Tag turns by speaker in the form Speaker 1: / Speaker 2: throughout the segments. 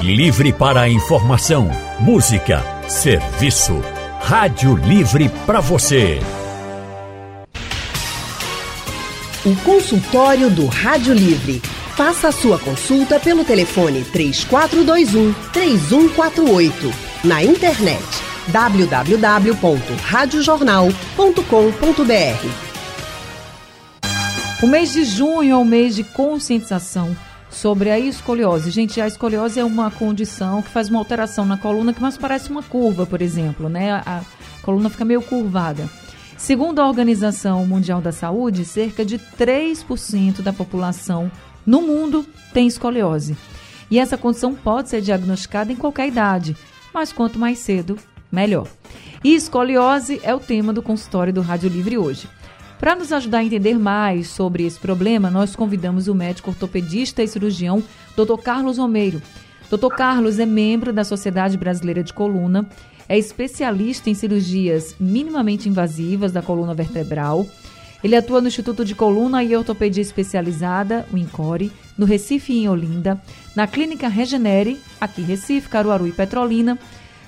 Speaker 1: Livre para informação, música, serviço. Rádio Livre para você.
Speaker 2: O consultório do Rádio Livre. Faça a sua consulta pelo telefone 3421 3148. Na internet www.radiojornal.com.br.
Speaker 3: O mês de junho é o mês de conscientização sobre a escoliose. Gente, a escoliose é uma condição que faz uma alteração na coluna que mais parece uma curva, por exemplo, né? A coluna fica meio curvada. Segundo a Organização Mundial da Saúde, cerca de 3% da população no mundo tem escoliose. E essa condição pode ser diagnosticada em qualquer idade, mas quanto mais cedo, melhor. E escoliose é o tema do consultório do Rádio Livre hoje. Para nos ajudar a entender mais sobre esse problema, nós convidamos o médico ortopedista e cirurgião Dr. Carlos Romeiro. Dr. Carlos é membro da Sociedade Brasileira de Coluna, é especialista em cirurgias minimamente invasivas da coluna vertebral. Ele atua no Instituto de Coluna e Ortopedia Especializada, o INCORE, no Recife e em Olinda, na Clínica Regenere, aqui Recife, Caruaru e Petrolina,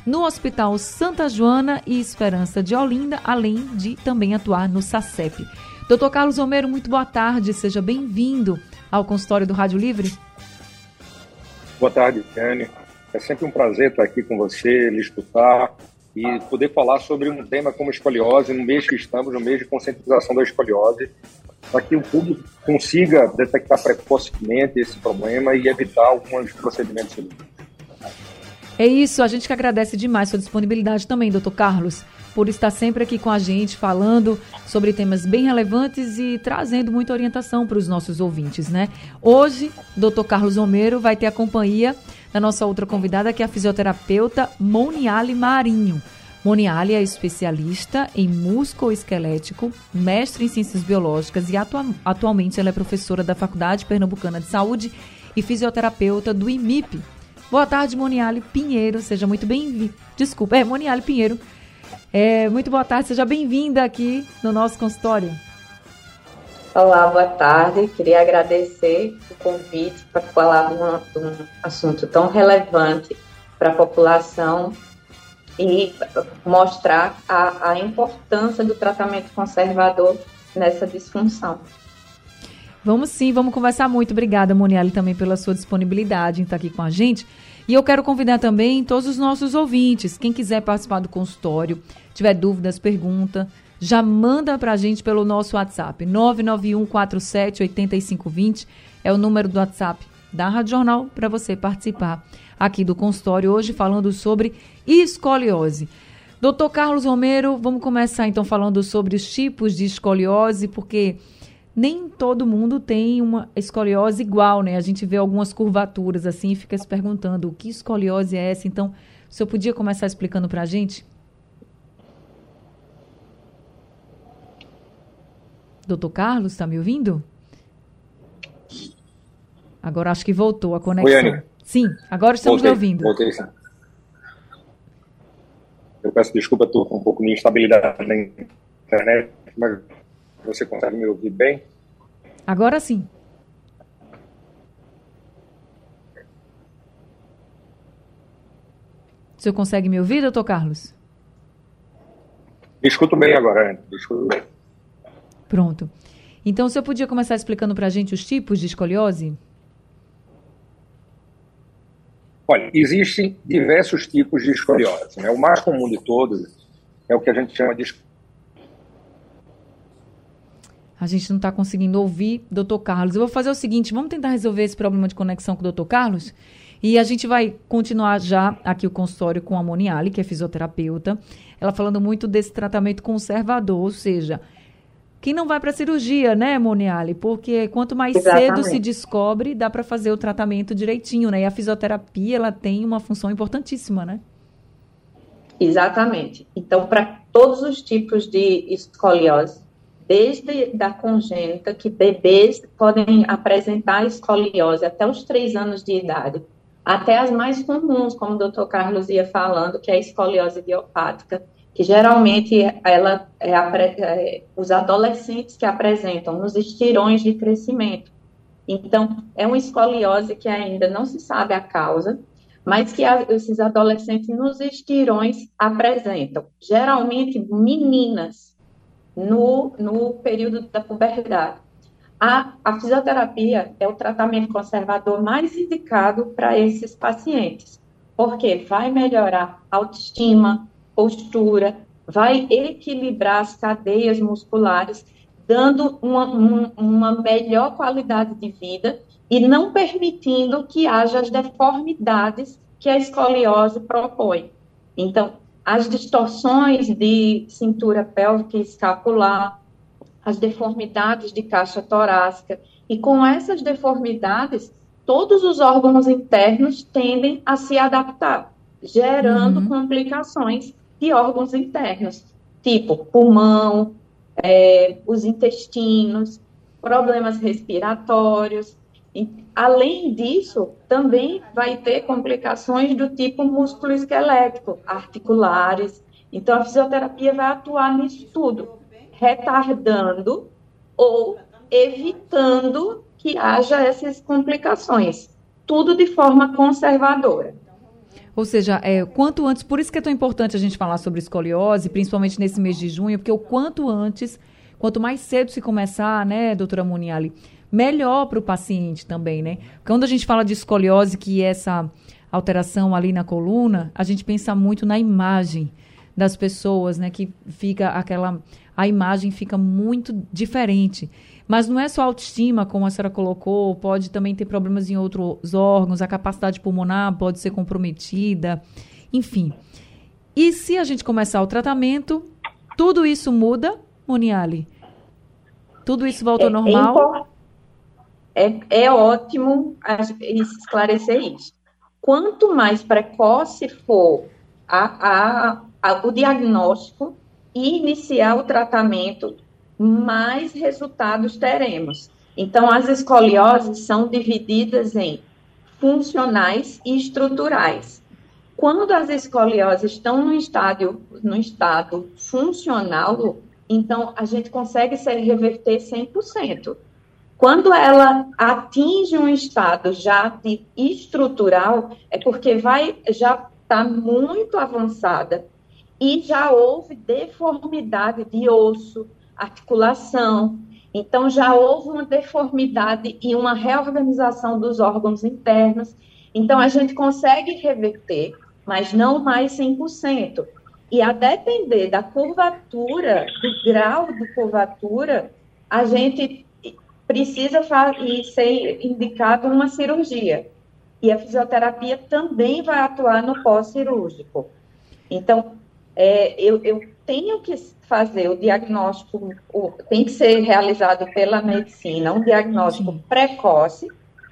Speaker 3: no Hospital Santa Joana e Esperança de Olinda, além de também atuar no SACEP. Doutor Carlos Romero, muito boa tarde, seja bem-vindo ao consultório do Rádio Livre.
Speaker 4: Boa tarde, Jane. É sempre um prazer estar aqui com você, lhe escutar e poder falar sobre um tema como escoliose, no mês que estamos, no mês de conscientização da escoliose, para que o público consiga detectar precocemente esse problema e evitar alguns procedimentos cirúrgicos.
Speaker 3: É isso, a gente que agradece demais sua disponibilidade também, doutor Carlos, por estar sempre aqui com a gente, falando sobre temas bem relevantes e trazendo muita orientação para os nossos ouvintes, né? Hoje, doutor Carlos Romero vai ter a companhia da nossa outra convidada, que é a fisioterapeuta Moniale Marinho. Moniale é especialista em músculo esquelético, mestre em ciências biológicas e atualmente ela é professora da Faculdade Pernambucana de Saúde e fisioterapeuta do IMIP, Boa tarde, Moniale Pinheiro. Seja muito bem-vindo. Desculpa, é Moniale Pinheiro. É, muito boa tarde, seja bem-vinda aqui no nosso consultório.
Speaker 5: Olá, boa tarde. Queria agradecer o convite para falar de um, assunto tão relevante para a população e mostrar a, a importância do tratamento conservador nessa disfunção.
Speaker 3: Vamos sim, vamos conversar muito. Obrigada, Moniale, também pela sua disponibilidade em estar aqui com a gente. E eu quero convidar também todos os nossos ouvintes, quem quiser participar do consultório, tiver dúvidas, pergunta, já manda para a gente pelo nosso WhatsApp, 991 47 8520 é o número do WhatsApp da Rádio Jornal para você participar aqui do consultório hoje falando sobre escoliose. Doutor Carlos Romero, vamos começar então falando sobre os tipos de escoliose, porque nem todo mundo tem uma escoliose igual, né? A gente vê algumas curvaturas assim e fica se perguntando o que escoliose é essa. Então, o senhor podia começar explicando para a gente? Doutor Carlos, está me ouvindo? Agora acho que voltou a conexão.
Speaker 4: Oi,
Speaker 3: sim, agora estamos
Speaker 4: voltei,
Speaker 3: ouvindo.
Speaker 4: Voltei, sim. Eu peço desculpa, estou com um pouco de instabilidade na internet, mas você consegue me ouvir bem?
Speaker 3: Agora sim. O senhor consegue me ouvir, doutor Carlos?
Speaker 4: Escuto bem agora, escuto bem.
Speaker 3: Pronto. Então, o senhor podia começar explicando para a gente os tipos de escoliose?
Speaker 4: Olha, existem diversos tipos de escoliose. Né? O mais comum de todos é o que a gente chama de
Speaker 3: a gente não está conseguindo ouvir doutor Carlos. Eu vou fazer o seguinte: vamos tentar resolver esse problema de conexão com o doutor Carlos? E a gente vai continuar já aqui o consultório com a Moniale, que é fisioterapeuta. Ela falando muito desse tratamento conservador, ou seja, quem não vai para a cirurgia, né, Moniale? Porque quanto mais Exatamente. cedo se descobre, dá para fazer o tratamento direitinho, né? E a fisioterapia, ela tem uma função importantíssima, né?
Speaker 5: Exatamente. Então, para todos os tipos de escoliose, desde da congênita, que bebês podem apresentar escoliose até os três anos de idade, até as mais comuns, como o doutor Carlos ia falando, que é a escoliose idiopática, que geralmente ela é, é, os adolescentes que apresentam nos estirões de crescimento. Então, é uma escoliose que ainda não se sabe a causa, mas que a, esses adolescentes nos estirões apresentam. Geralmente, meninas no, no período da puberdade. A, a fisioterapia é o tratamento conservador mais indicado para esses pacientes, porque vai melhorar autoestima, postura, vai equilibrar as cadeias musculares, dando uma, um, uma melhor qualidade de vida e não permitindo que haja as deformidades que a escoliose propõe. Então, as distorções de cintura pélvica e escapular, as deformidades de caixa torácica, e com essas deformidades, todos os órgãos internos tendem a se adaptar, gerando uhum. complicações de órgãos internos, tipo pulmão, é, os intestinos, problemas respiratórios. Além disso, também vai ter complicações do tipo músculo esquelético, articulares. Então, a fisioterapia vai atuar nisso tudo, retardando ou evitando que haja essas complicações, tudo de forma conservadora.
Speaker 3: Ou seja, é, quanto antes, por isso que é tão importante a gente falar sobre escoliose, principalmente nesse mês de junho, porque o quanto antes, quanto mais cedo se começar, né, doutora Muniali, melhor para o paciente também, né? Quando a gente fala de escoliose, que é essa alteração ali na coluna, a gente pensa muito na imagem das pessoas, né, que fica aquela a imagem fica muito diferente. Mas não é só autoestima, como a senhora colocou, pode também ter problemas em outros órgãos, a capacidade pulmonar pode ser comprometida, enfim. E se a gente começar o tratamento, tudo isso muda, Moniali? Tudo isso volta
Speaker 5: é,
Speaker 3: ao normal?
Speaker 5: É, é ótimo esclarecer isso. Quanto mais precoce for a, a, a, o diagnóstico e iniciar o tratamento, mais resultados teremos. Então, as escolioses são divididas em funcionais e estruturais. Quando as escolioses estão no estádio, no estado funcional, então a gente consegue se reverter 100%. Quando ela atinge um estado já estrutural, é porque vai já está muito avançada e já houve deformidade de osso, articulação. Então, já houve uma deformidade e uma reorganização dos órgãos internos. Então, a gente consegue reverter, mas não mais 100%. E a depender da curvatura, do grau de curvatura, a gente precisa ser indicado uma cirurgia. E a fisioterapia também vai atuar no pós-cirúrgico. Então, é, eu, eu tenho que fazer o diagnóstico, o, tem que ser realizado pela medicina, um diagnóstico Sim. precoce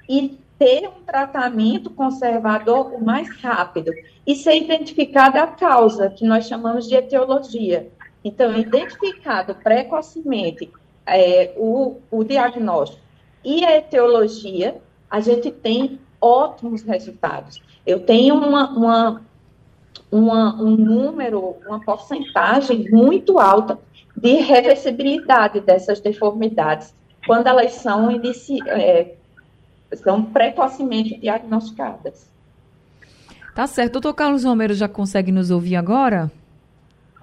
Speaker 5: e ter um tratamento conservador o mais rápido e ser identificada a causa, que nós chamamos de etiologia. Então, identificado precocemente é, o, o diagnóstico e a etiologia, a gente tem ótimos resultados. Eu tenho uma, uma uma, um número, uma porcentagem muito alta de reversibilidade dessas deformidades quando elas são, inici, é, são precocemente diagnosticadas.
Speaker 3: Tá certo. Doutor Carlos Romero já consegue nos ouvir agora?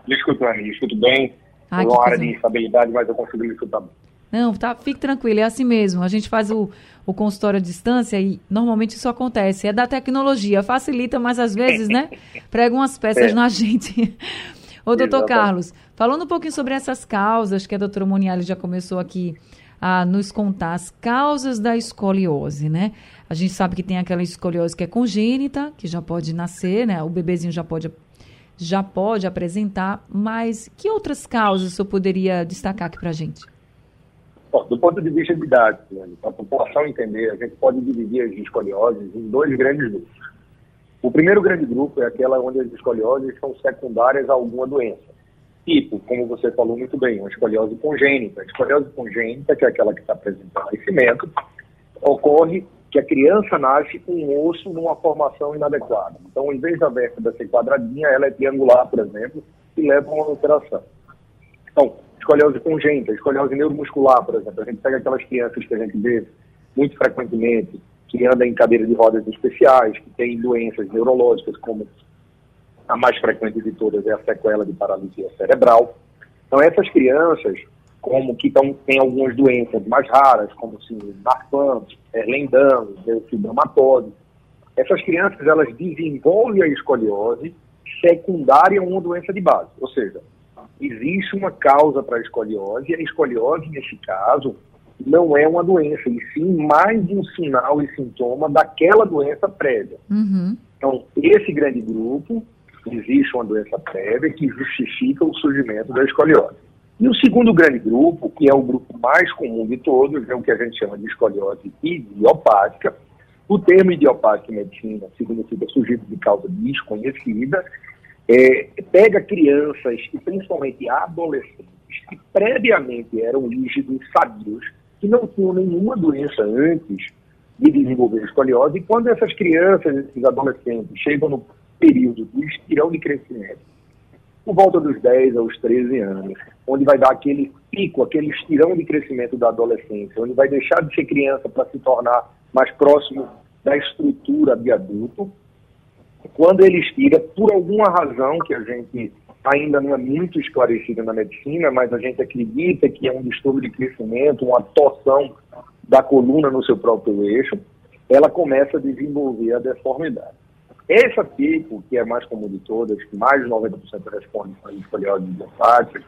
Speaker 4: Escuto, Anny, escuto bem. Ah, uma área de instabilidade, mas eu consigo me escutar bem.
Speaker 3: Não, tá, fique tranquilo, é assim mesmo. A gente faz o, o consultório à distância e normalmente isso acontece. É da tecnologia, facilita, mas às vezes, né? Prega umas peças é. na gente. Ô, doutor Carlos, falando um pouquinho sobre essas causas que a doutora Moniali já começou aqui a nos contar, as causas da escoliose, né? A gente sabe que tem aquela escoliose que é congênita, que já pode nascer, né? O bebezinho já pode já pode apresentar, mas que outras causas o poderia destacar aqui para a gente?
Speaker 4: Bom, do ponto de vista de idade, para a população entender, a gente pode dividir as escolioses em dois grandes grupos. O primeiro grande grupo é aquela onde as escolioses são secundárias a alguma doença. Tipo, como você falou muito bem, uma escoliose congênita. A escoliose congênita, que é aquela que está presente no nascimento, ocorre que a criança nasce com um osso numa formação inadequada. Então, em vez da vértebra ser quadradinha, ela é triangular, por exemplo, e leva a uma alteração. Então, escoliose congênita, escoliose neuromuscular, por exemplo. A gente pega aquelas crianças que a gente vê muito frequentemente, que anda em cadeira de rodas especiais, que tem doenças neurológicas, como a mais frequente de todas é a sequela de paralisia cerebral. Então, essas crianças, como que tão, têm algumas doenças mais raras, como de Marfan, Erlendano, fibromatosis, essas crianças elas desenvolvem a escoliose secundária a uma doença de base, ou seja, existe uma causa para a escoliose, e a escoliose, nesse caso, não é uma doença, e sim mais um sinal e sintoma daquela doença prévia.
Speaker 3: Uhum.
Speaker 4: Então, esse grande grupo, existe uma doença prévia que justifica o surgimento da escoliose. E o segundo grande grupo, que é o grupo mais comum de todos, é o que a gente chama de escoliose idiopática. O termo idiopática em medicina significa sujeito de causa desconhecida, é, pega crianças e principalmente adolescentes que previamente eram rígidos sadios, que não tinham nenhuma doença antes de desenvolver escoliose, e quando essas crianças, esses adolescentes, chegam no período do estirão de crescimento, por volta dos 10 aos 13 anos, onde vai dar aquele pico, aquele estirão de crescimento da adolescência, onde vai deixar de ser criança para se tornar mais próximo da estrutura de adulto, quando ele estira, por alguma razão que a gente ainda não é muito esclarecida na medicina, mas a gente acredita que é um distúrbio de crescimento, uma torção da coluna no seu próprio eixo, ela começa a desenvolver a deformidade. Essa tipo, que é mais comum de todas, que mais de 90% responde a escoliose idiopática,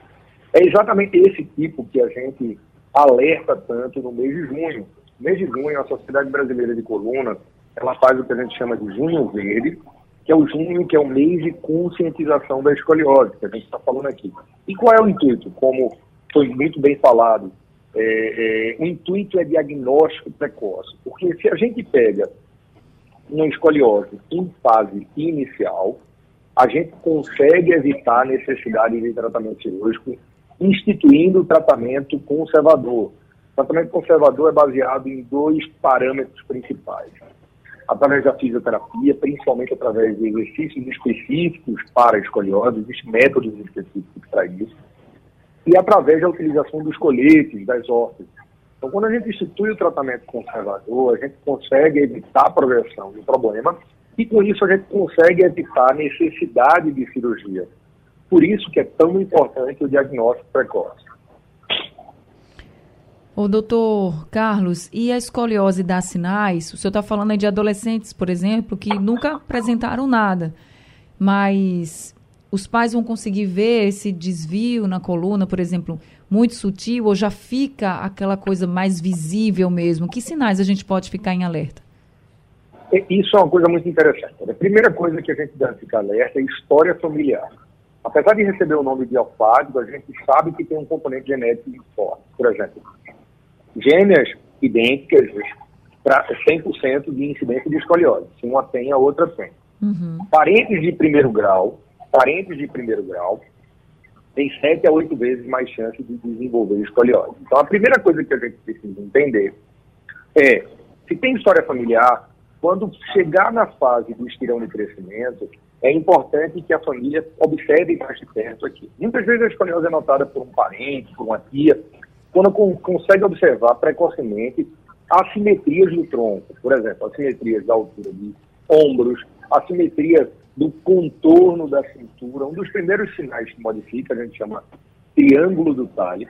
Speaker 4: é exatamente esse tipo que a gente alerta tanto no mês de junho. No mês de junho, a Sociedade Brasileira de Coluna, ela faz o que a gente chama de junho verde, que é o junho, que é o mês de conscientização da escoliose, que a gente está falando aqui. E qual é o intuito? Como foi muito bem falado, é, é, o intuito é diagnóstico precoce, porque se a gente pega uma escoliose em fase inicial, a gente consegue evitar a necessidade de tratamento cirúrgico, instituindo o tratamento conservador. O tratamento conservador é baseado em dois parâmetros principais através da fisioterapia, principalmente através de exercícios específicos para escoliose, existem métodos específicos para isso, e através da utilização dos coletes, das órteses. Então, quando a gente institui o tratamento conservador, a gente consegue evitar a progressão do problema e, com isso, a gente consegue evitar a necessidade de cirurgia. Por isso que é tão importante o diagnóstico precoce.
Speaker 3: O doutor Carlos, e a escoliose dá sinais? O senhor está falando aí de adolescentes, por exemplo, que nunca apresentaram nada, mas os pais vão conseguir ver esse desvio na coluna, por exemplo, muito sutil, ou já fica aquela coisa mais visível mesmo? Que sinais a gente pode ficar em alerta?
Speaker 4: É, isso é uma coisa muito interessante. A primeira coisa que a gente deve ficar alerta é história familiar. Apesar de receber o nome de alfádico, a gente sabe que tem um componente genético muito forte. Por exemplo, gêmeas idênticas para 100% de incidência de escoliose. Se uma tem, a outra tem.
Speaker 3: Uhum.
Speaker 4: Parentes de primeiro grau, parentes de primeiro grau, tem sete a oito vezes mais chance de desenvolver escoliose. Então, a primeira coisa que a gente precisa entender é, se tem história familiar, quando chegar na fase do estirão de crescimento, é importante que a família observe mais de perto aqui. Muitas vezes a escoliose é notada por um parente, por uma tia, quando consegue observar precocemente assimetrias do tronco, por exemplo, assimetrias da altura de ombros, assimetrias do contorno da cintura. Um dos primeiros sinais que modifica, a gente chama triângulo do talhe,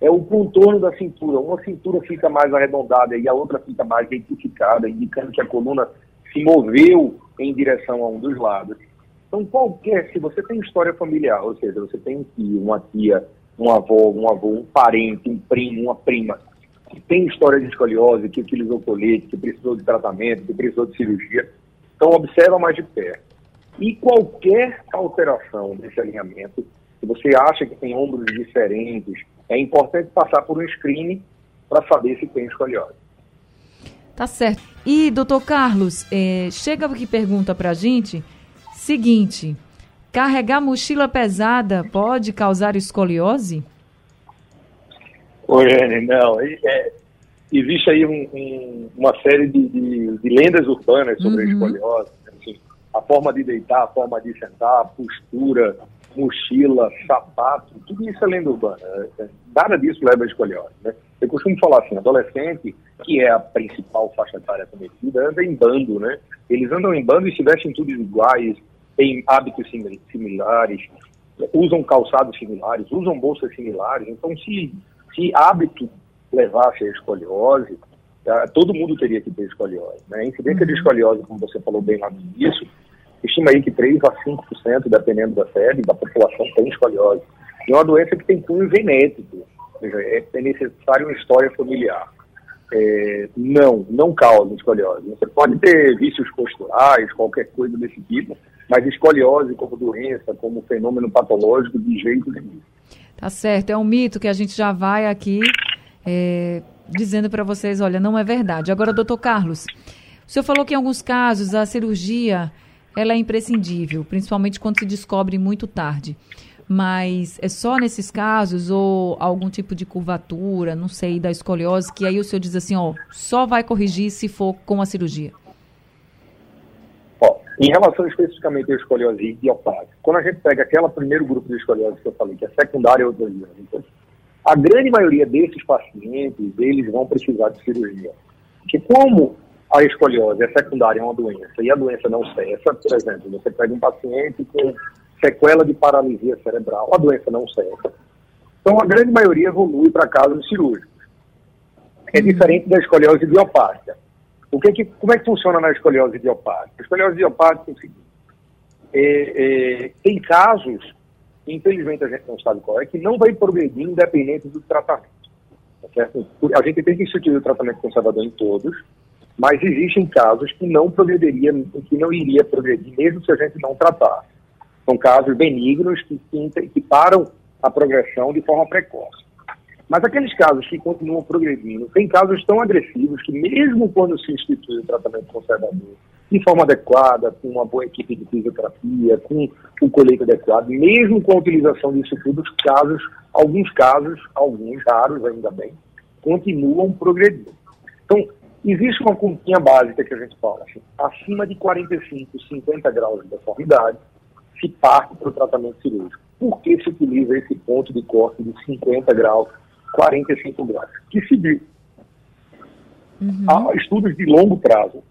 Speaker 4: é o contorno da cintura. Uma cintura fica mais arredondada e a outra fica mais retificada, indicando que a coluna se moveu em direção a um dos lados. Então, qualquer, se você tem história familiar, ou seja, você tem um tio, uma tia, um avô, um avô, um parente, um primo, uma prima, que tem história de escoliose, que utilizou colete, que precisou de tratamento, que precisou de cirurgia, então observa mais de perto. E qualquer alteração desse alinhamento, se você acha que tem ombros diferentes, é importante passar por um screening para saber se tem escoliose.
Speaker 3: Tá certo. E, doutor Carlos, é, chega aqui pergunta para a gente, seguinte, Carregar mochila pesada pode causar escoliose?
Speaker 4: Oi, Anne, não. É, existe aí um, um, uma série de, de, de, lendas urbanas sobre uhum. a escoliose. A forma de deitar, a forma de sentar, a postura, mochila, sapato, tudo isso é lenda urbana. É, nada disso leva a escoliose. Né? Eu costumo falar assim, adolescente, que é a principal faixa etária cometida, anda em bando, né? Eles andam em bando e se vestem tudo iguais, têm hábitos similares, usam calçados similares, usam bolsas similares. Então, se, se hábito levasse a escoliose, é, todo mundo teria que ter escoliose. Né? A incidência de uhum. escoliose, como você falou bem lá no início, estima aí que 3 a 5%, dependendo da série, da população tem escoliose. E é uma doença que tem cunho genético, ou seja, é, é necessário uma história familiar. É, não, não causa escoliose. Você pode ter vícios posturais, qualquer coisa desse tipo, mas escoliose como doença, como fenômeno patológico, de jeito nenhum.
Speaker 3: Tá certo, é um mito que a gente já vai aqui é, dizendo para vocês, olha, não é verdade. Agora, doutor Carlos, o senhor falou que em alguns casos a cirurgia ela é imprescindível, principalmente quando se descobre muito tarde. Mas é só nesses casos ou algum tipo de curvatura, não sei, da escoliose, que aí o senhor diz assim, ó, só vai corrigir se for com a cirurgia?
Speaker 4: Ó, em relação especificamente à escoliose idiopática, quando a gente pega aquele primeiro grupo de escoliose que eu falei, que é secundária ou então, a grande maioria desses pacientes, eles vão precisar de cirurgia. Porque como a escoliose é secundária, é uma doença, e a doença não cessa, por exemplo, você pega um paciente com sequela de paralisia cerebral, a doença não cessa. Então, a grande maioria evolui para casos cirúrgicos. É diferente da escoliose idiopática. O que, que como é que funciona na escoliose idiopática? A escoliose idiopática é o seguinte, é, é, tem casos, infelizmente a gente não sabe qual é, que não vai progredir independente do tratamento. Tá? A gente tem que instituir o tratamento conservador em todos, mas existem casos que não progrediria, que não iria progredir, mesmo se a gente não tratar. São casos benignos que, que, que param a progressão de forma precoce. Mas aqueles casos que continuam progredindo, tem casos tão agressivos que mesmo quando se institui o tratamento conservador, de forma adequada, com uma boa equipe de fisioterapia, com o colete adequado, mesmo com a utilização disso tudo, os casos, alguns casos, alguns raros ainda bem, continuam progredindo. Então, Existe uma continha básica que a gente fala, assim, acima de 45, 50 graus de deformidade, se parte para o tratamento cirúrgico. Por que se utiliza esse ponto de corte de 50 graus, 45 graus? Que se viu. Uhum. Há estudos de longo prazo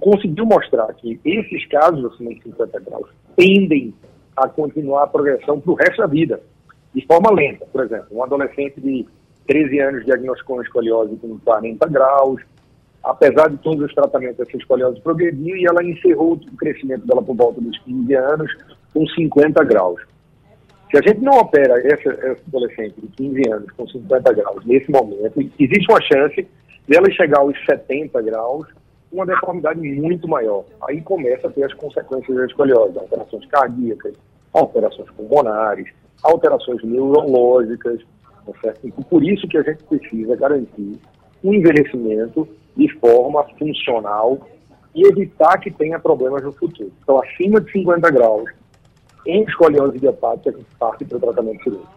Speaker 4: conseguiu mostrar que esses casos acima de 50 graus tendem a continuar a progressão para o resto da vida, de forma lenta. Por exemplo, um adolescente de 13 anos diagnosticou escoliose com 40 graus, apesar de todos os tratamentos, essa escoliose progrediu e ela encerrou o crescimento dela por volta dos 15 anos com 50 graus. Se a gente não opera essa, essa adolescente de 15 anos com 50 graus nesse momento, existe uma chance dela chegar aos 70 graus com uma deformidade muito maior. Aí começa a ter as consequências da escoliose, alterações cardíacas, alterações pulmonares, alterações neurológicas, tá certo? Por isso que a gente precisa garantir um envelhecimento de forma funcional e evitar que tenha problemas no futuro. Então, acima de 50 graus, em escoliose idiopática, gente parte para o tratamento cirúrgico.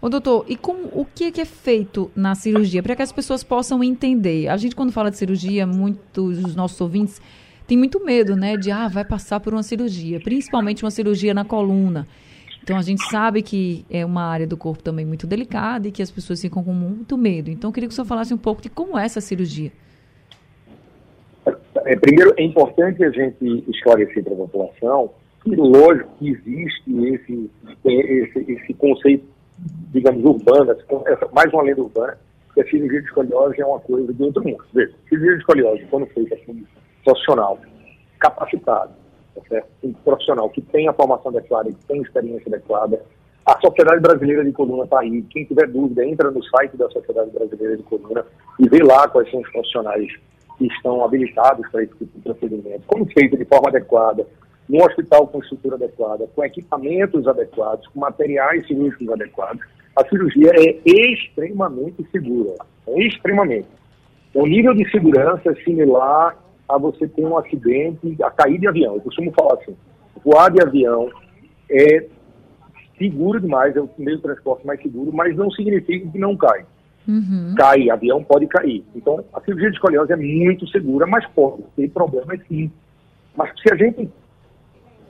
Speaker 3: Ô, doutor, e com, o que é, que é feito na cirurgia para que as pessoas possam entender? A gente, quando fala de cirurgia, muitos dos nossos ouvintes têm muito medo, né, de, ah, vai passar por uma cirurgia, principalmente uma cirurgia na coluna. Então, a gente sabe que é uma área do corpo também muito delicada e que as pessoas ficam com muito medo. Então, eu queria que o senhor falasse um pouco de como é essa cirurgia.
Speaker 4: É, primeiro, é importante a gente esclarecer para a população que, lógico, que existe esse, esse, esse conceito, digamos, urbano, mais uma lenda urbana, que a cirurgia de escoliose é uma coisa de outro mundo. Veja, cirurgia de escoliose, quando feita assim, profissional, capacitado, tá certo? um profissional que tem a formação adequada, que tem experiência adequada, a Sociedade Brasileira de Coluna está aí. Quem tiver dúvida, entra no site da Sociedade Brasileira de Coluna e vê lá quais são os profissionais que estão habilitados para esse tipo de procedimento, como feito de forma adequada, num hospital com estrutura adequada, com equipamentos adequados, com materiais cirúrgicos adequados, a cirurgia é extremamente segura. É extremamente. O nível de segurança é similar a você ter um acidente, a cair de avião. Eu costumo falar assim, voar de avião é seguro demais, é o meio de transporte mais seguro, mas não significa que não cai. Uhum. Cai, avião pode cair. Então, a cirurgia de escoliose é muito segura, mas pode ter problemas sim. Mas se a gente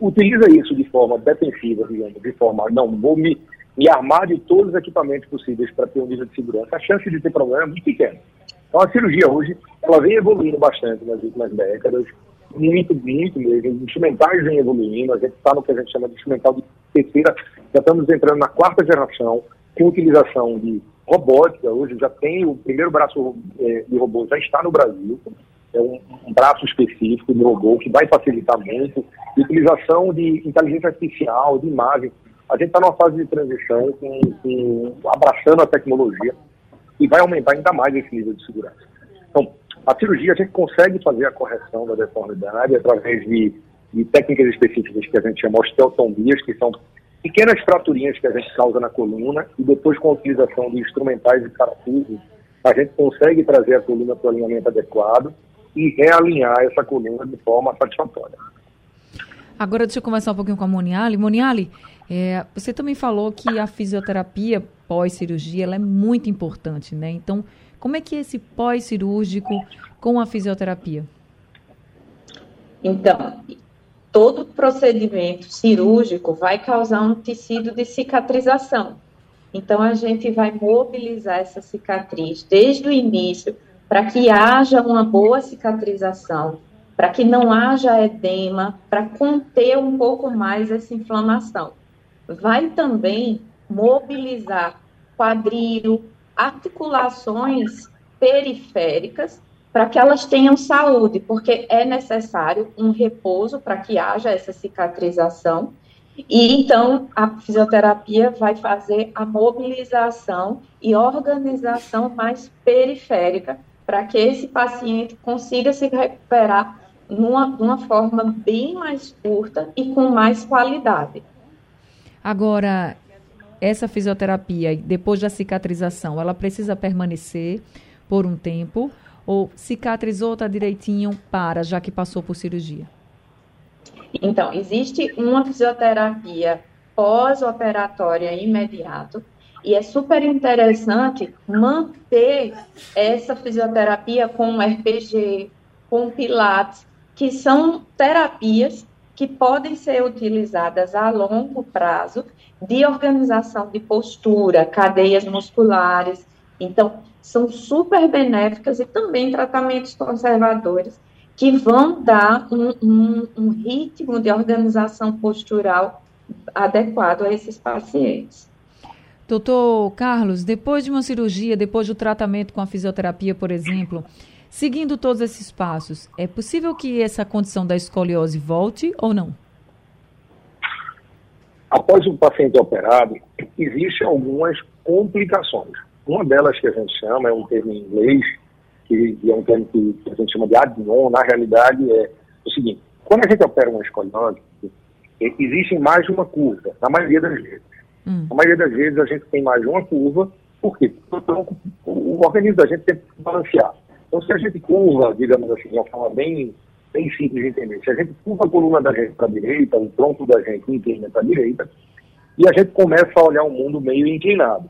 Speaker 4: utiliza isso de forma defensiva, digamos, de forma, não, vou me, me armar de todos os equipamentos possíveis para ter um nível de segurança, a chance de ter problema é muito pequena. Então, a cirurgia hoje, ela vem evoluindo bastante nas últimas décadas, muito, muito mesmo. Instrumentais vêm evoluindo, a gente está no que a gente chama de instrumental de terceira, já estamos entrando na quarta geração, com utilização de robótica. Hoje já tem o primeiro braço é, de robô, já está no Brasil. É um, um, braço específico de robô que vai facilitar muito. Utilização de inteligência artificial, de imagem. A gente está numa fase de transição, com, com, abraçando a tecnologia, e vai aumentar ainda mais esse nível de segurança. Então, a cirurgia a gente consegue fazer a correção da deformidade através de, de técnicas específicas que a gente chama osteotomias, que são pequenas fraturinhas que a gente causa na coluna e depois com a utilização de instrumentais e parafusos, a gente consegue trazer a coluna para o alinhamento adequado e realinhar essa coluna de forma satisfatória.
Speaker 3: Agora deixa eu conversar um pouquinho com a Moniali. Moniali, é, você também falou que a fisioterapia pós-cirurgia é muito importante, né? Então, como é que é esse pós-cirúrgico com a fisioterapia?
Speaker 5: Então, todo procedimento cirúrgico vai causar um tecido de cicatrização. Então, a gente vai mobilizar essa cicatriz desde o início para que haja uma boa cicatrização, para que não haja edema, para conter um pouco mais essa inflamação. Vai também mobilizar quadril, articulações periféricas para que elas tenham saúde, porque é necessário um repouso para que haja essa cicatrização. E então a fisioterapia vai fazer a mobilização e organização mais periférica para que esse paciente consiga se recuperar numa, numa forma bem mais curta e com mais qualidade.
Speaker 3: Agora, essa fisioterapia, depois da cicatrização, ela precisa permanecer por um tempo ou cicatrizou, está direitinho, para, já que passou por cirurgia?
Speaker 5: Então, existe uma fisioterapia pós-operatória imediato e é super interessante manter essa fisioterapia com RPG, com Pilates, que são terapias que podem ser utilizadas a longo prazo de organização de postura, cadeias musculares. Então, são super benéficas e também tratamentos conservadores que vão dar um, um, um ritmo de organização postural adequado a esses pacientes.
Speaker 3: Doutor Carlos, depois de uma cirurgia, depois do tratamento com a fisioterapia, por exemplo, seguindo todos esses passos, é possível que essa condição da escoliose volte ou não?
Speaker 4: Após o paciente operado, existem algumas complicações. Uma delas que a gente chama, é um termo em inglês, que, é um termo que, a gente chama de adnon, na realidade é o seguinte, quando a gente opera uma escoliose, existem mais de uma curva, na maioria das vezes. Hum. Na maioria das vezes a gente tem mais de uma curva, por quê? Porque o, o organismo da gente tem que balancear. Então, se a gente curva, digamos assim, de uma forma bem, bem simples de entender, se a gente curva a coluna da gente para a direita, o tronco da gente inclina para a direita, e a gente começa a olhar o mundo meio inclinado.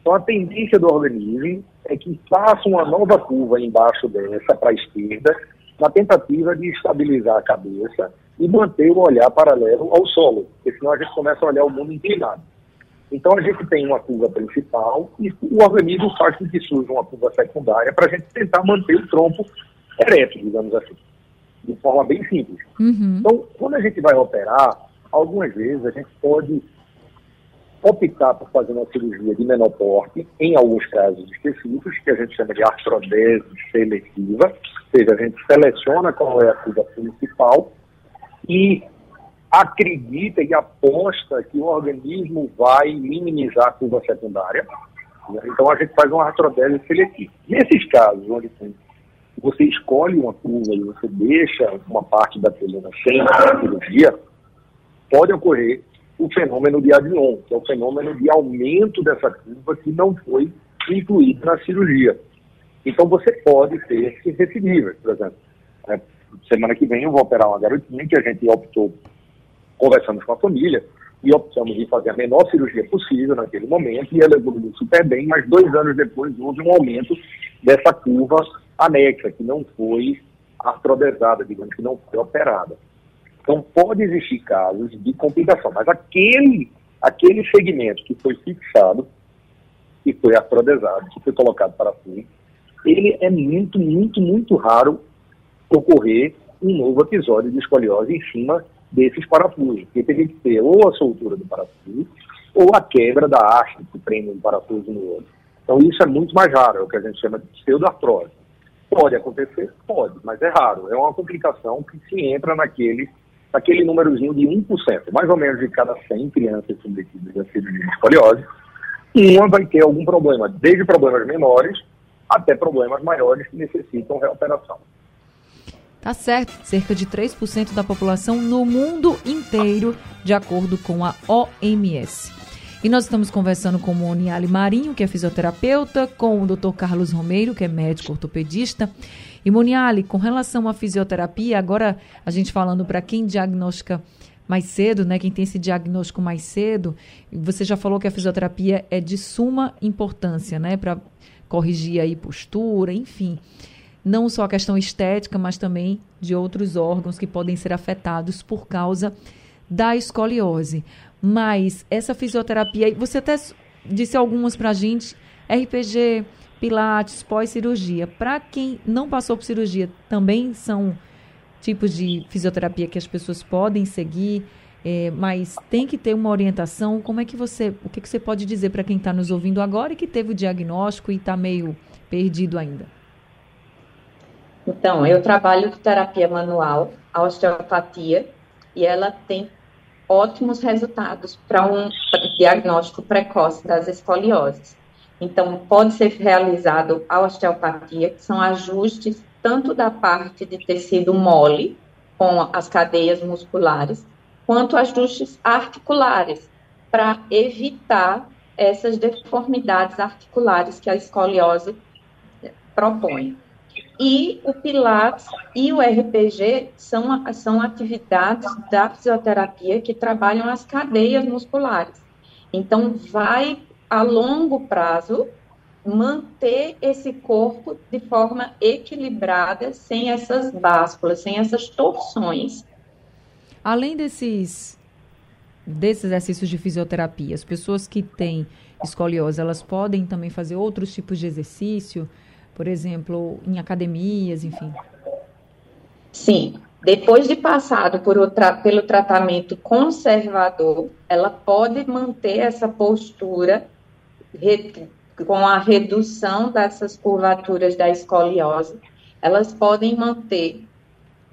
Speaker 4: Então, a tendência do organismo é que faça uma nova curva embaixo dessa para a esquerda, na tentativa de estabilizar a cabeça e manter o olhar paralelo ao solo, porque senão a gente começa a olhar o mundo inclinado. Então a gente tem uma curva principal e o organismo faz com que surja uma curva secundária para a gente tentar manter o tronco ereto, digamos assim, de forma bem simples. Uhum. Então, quando a gente vai operar, algumas vezes a gente pode optar por fazer uma cirurgia de menor porte, em alguns casos específicos, que a gente chama de artrodese seletiva, ou seja, a gente seleciona qual é a curva principal e acredita e aposta que o organismo vai minimizar a curva secundária. Então a gente faz uma artrodese seletiva. Nesses casos onde você escolhe uma curva e você deixa uma parte da coluna sem cirurgia, pode ocorrer o fenômeno de Avion, que é o fenômeno de aumento dessa curva que não foi incluído na cirurgia. Então você pode ter recidivas, por exemplo. É, semana que vem eu vou operar uma garotinha que a gente optou, conversamos com a família, e optamos em fazer a menor cirurgia possível naquele momento, e ela evoluiu super bem, mas dois anos depois houve um aumento dessa curva anexa, que não foi artrodesada, digamos que não foi operada. Então, pode existir casos de complicação, mas aquele, aquele segmento que foi fixado, que foi afrodesado, que foi colocado para fluir, ele é muito, muito, muito raro ocorrer um novo episódio de escoliose em cima desses parafusos, porque teria que ter ou a soltura do parafuso ou a quebra da haste que prende um parafuso no outro. Então isso é muito mais raro, é o que a gente chama de pseudoartrose. Pode acontecer? Pode, mas é raro. É uma complicação que se entra naquele, naquele númerozinho de 1%, mais ou menos de cada 100 crianças submetidas a cirurgia de escoliose, uma vai ter algum problema, desde problemas menores até problemas maiores que necessitam reoperação.
Speaker 3: Tá certo, cerca de 3% da população no mundo inteiro, de acordo com a OMS. E nós estamos conversando com o Moniale Marinho, que é fisioterapeuta, com o Dr. Carlos Romeiro, que é médico ortopedista. E Moniale, com relação à fisioterapia, agora a gente falando para quem diagnostica mais cedo, né, quem tem esse diagnóstico mais cedo, você já falou que a fisioterapia é de suma importância, né, para corrigir aí postura, enfim não só a questão estética, mas também de outros órgãos que podem ser afetados por causa da escoliose. Mas essa fisioterapia, você até disse algumas para a gente, RPG, pilates, pós-cirurgia. Para quem não passou por cirurgia, também são tipos de fisioterapia que as pessoas podem seguir, é, mas tem que ter uma orientação. Como é que você, o que, que você pode dizer para quem está nos ouvindo agora e que teve o diagnóstico e está meio perdido ainda?
Speaker 5: Então, eu trabalho com terapia manual, a osteopatia, e ela tem ótimos resultados para um diagnóstico precoce das escolioses. Então, pode ser realizado a osteopatia, que são ajustes tanto da parte de tecido mole, com as cadeias musculares, quanto ajustes articulares, para evitar essas deformidades articulares que a escoliose propõe. E o Pilates e o RPG são, são atividades da fisioterapia que trabalham as cadeias musculares. Então, vai a longo prazo manter esse corpo de forma equilibrada, sem essas básculas, sem essas torções.
Speaker 3: Além desses, desses exercícios de fisioterapia, as pessoas que têm escoliose, elas podem também fazer outros tipos de exercício? por exemplo, em academias, enfim?
Speaker 5: Sim. Depois de passado tra pelo tratamento conservador, ela pode manter essa postura com a redução dessas curvaturas da escoliose. Elas podem manter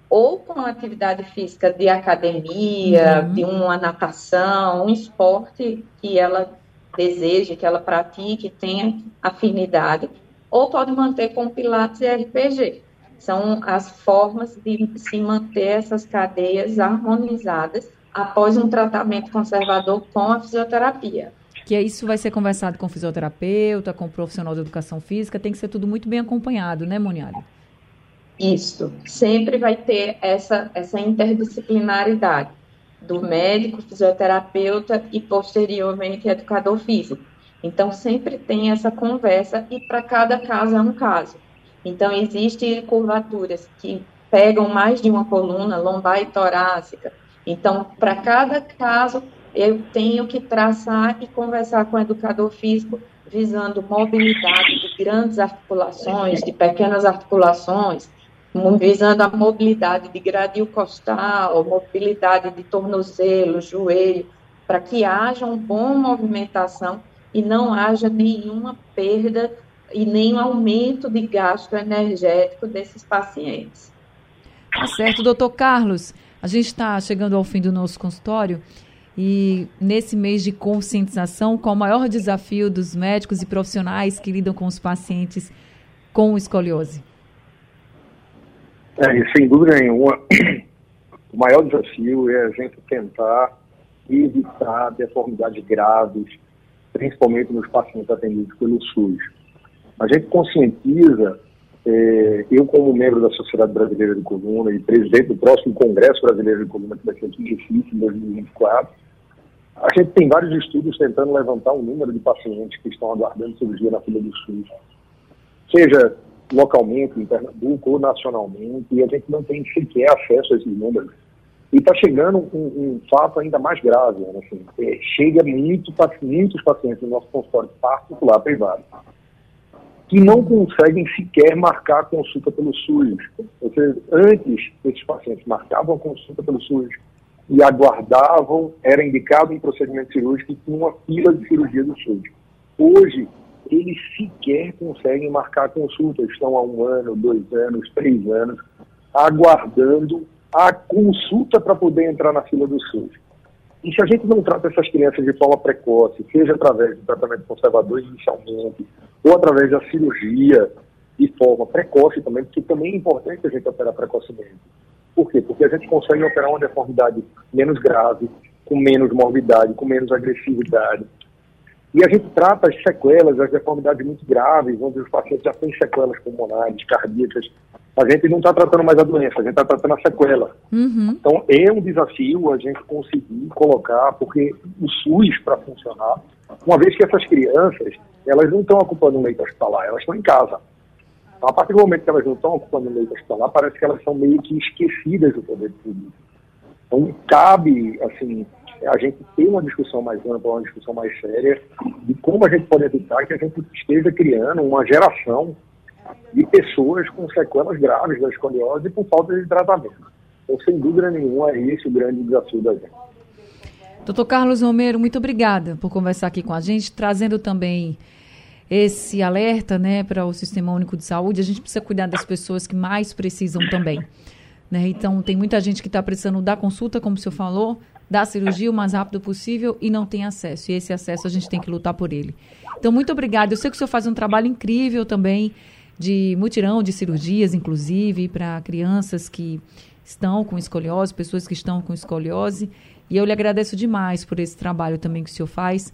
Speaker 5: ou com atividade física de academia, uhum. de uma natação, um esporte que ela deseje, que ela pratique, tenha afinidade, ou pode manter com Pilates e RPG. São as formas de se manter essas cadeias harmonizadas após um tratamento conservador com a fisioterapia.
Speaker 3: Que isso vai ser conversado com fisioterapeuta, com profissional de educação física, tem que ser tudo muito bem acompanhado, né, Moniari?
Speaker 5: Isso, sempre vai ter essa, essa interdisciplinaridade do médico, fisioterapeuta e posteriormente educador físico. Então, sempre tem essa conversa e para cada caso é um caso. Então, existem curvaturas que pegam mais de uma coluna, lombar e torácica. Então, para cada caso, eu tenho que traçar e conversar com o educador físico visando mobilidade de grandes articulações, de pequenas articulações, visando a mobilidade de gradil costal, mobilidade de tornozelo, joelho, para que haja uma boa movimentação e não haja nenhuma perda e nenhum aumento de gasto energético desses pacientes.
Speaker 3: Tá certo, doutor Carlos. A gente está chegando ao fim do nosso consultório e nesse mês de conscientização, qual o maior desafio dos médicos e profissionais que lidam com os pacientes com escoliose?
Speaker 4: É, sem dúvida nenhuma, o maior desafio é a gente tentar evitar deformidades graves, principalmente nos pacientes atendidos pelo SUS. A gente conscientiza, é, eu como membro da Sociedade Brasileira de Coluna e presidente do próximo Congresso Brasileiro de Coluna, que vai ser aqui em em 2024, a gente tem vários estudos tentando levantar o número de pacientes que estão aguardando cirurgia na fila do SUS, seja localmente, em Pernambuco ou nacionalmente, e a gente não tem sequer acesso a esses números. E está chegando um, um, fato ainda mais grave, né? assim, é, chega muito, muitos pacientes no nosso consultório particular, privado, que não conseguem sequer marcar a consulta pelo SUS. Ou seja, antes, esses pacientes marcavam a consulta pelo SUS e aguardavam, era indicado um procedimento cirúrgico e tinha uma fila de cirurgia do SUS. Hoje, eles sequer conseguem marcar consulta, estão há um ano, dois anos, três anos, aguardando a consulta para poder entrar na fila do SUS. E se a gente não trata essas crianças de forma precoce, seja através do tratamento conservador inicialmente, ou através da cirurgia de forma precoce também, porque também é importante a gente operar precocemente. Por quê? Porque a gente consegue operar uma deformidade menos grave, com menos morbidade, com menos agressividade. E a gente trata as sequelas, as deformidades muito graves, onde os pacientes já têm sequelas pulmonares, cardíacas. A gente não está tratando mais a doença, a gente está tratando a sequela. Uhum. Então é um desafio a gente conseguir colocar, porque o SUS, para funcionar, uma vez que essas crianças, elas não estão ocupando um leito hospitalar, elas estão em casa. Então, a partir do momento que elas não estão ocupando um leito hospitalar, parece que elas são meio que esquecidas do poder público. Então cabe, assim, a gente ter uma discussão mais ampla, uma discussão mais séria de como a gente pode evitar que a gente esteja criando uma geração de pessoas com sequelas graves da escoliose por falta de tratamento. Então, sem dúvida nenhuma, é esse o grande desafio da gente.
Speaker 3: Doutor Carlos Romero, muito obrigada por conversar aqui com a gente, trazendo também esse alerta né, para o Sistema Único de Saúde. A gente precisa cuidar das pessoas que mais precisam também. Né? Então, tem muita gente que está precisando dar consulta, como o senhor falou, da cirurgia o mais rápido possível e não tem acesso. E esse acesso a gente tem que lutar por ele. Então, muito obrigada. Eu sei que o senhor faz um trabalho incrível também de mutirão de cirurgias, inclusive, para crianças que estão com escoliose, pessoas que estão com escoliose. E eu lhe agradeço demais por esse trabalho também que o senhor faz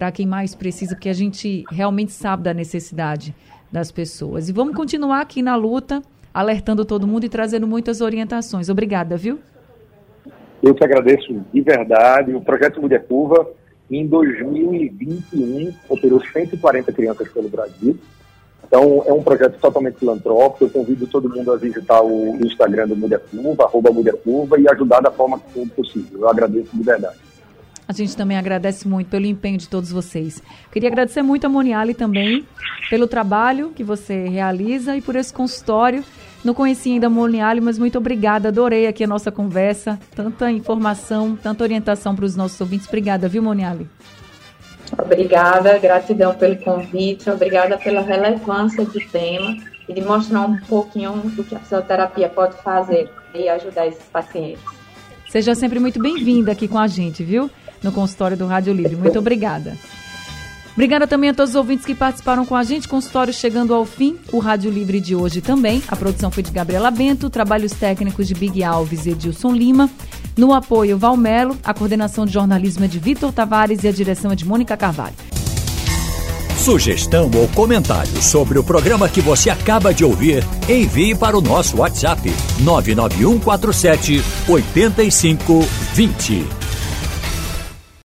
Speaker 3: para quem mais precisa, porque a gente realmente sabe da necessidade das pessoas. E vamos continuar aqui na luta, alertando todo mundo e trazendo muitas orientações. Obrigada, viu?
Speaker 4: Eu que agradeço de verdade. O projeto Mulher Curva, em 2021, operou 140 crianças pelo Brasil. Então, é um projeto totalmente filantrópico. Eu convido todo mundo a visitar o Instagram do Mulher Curva, arroba Mulher Curva, e ajudar da forma que for possível. Eu agradeço de verdade.
Speaker 3: A gente também agradece muito pelo empenho de todos vocês. Queria agradecer muito a Moniale também pelo trabalho que você realiza e por esse consultório não conhecia ainda a Moniale, mas muito obrigada. Adorei aqui a nossa conversa. Tanta informação, tanta orientação para os nossos ouvintes. Obrigada, viu, Moniale?
Speaker 5: Obrigada, gratidão pelo convite, obrigada pela relevância do tema e de mostrar um pouquinho do que a fisioterapia pode fazer e ajudar esses pacientes.
Speaker 3: Seja sempre muito bem-vinda aqui com a gente, viu? No consultório do Rádio Livre. Muito obrigada. Obrigada também a todos os ouvintes que participaram com a gente. Consultório chegando ao fim. O Rádio Livre de hoje também. A produção foi de Gabriela Bento, trabalhos técnicos de Big Alves e Edilson Lima. No apoio, Valmelo, a coordenação de jornalismo é de Vitor Tavares e a direção é de Mônica Carvalho.
Speaker 1: Sugestão ou comentário sobre o programa que você acaba de ouvir, envie para o nosso WhatsApp 99147 8520.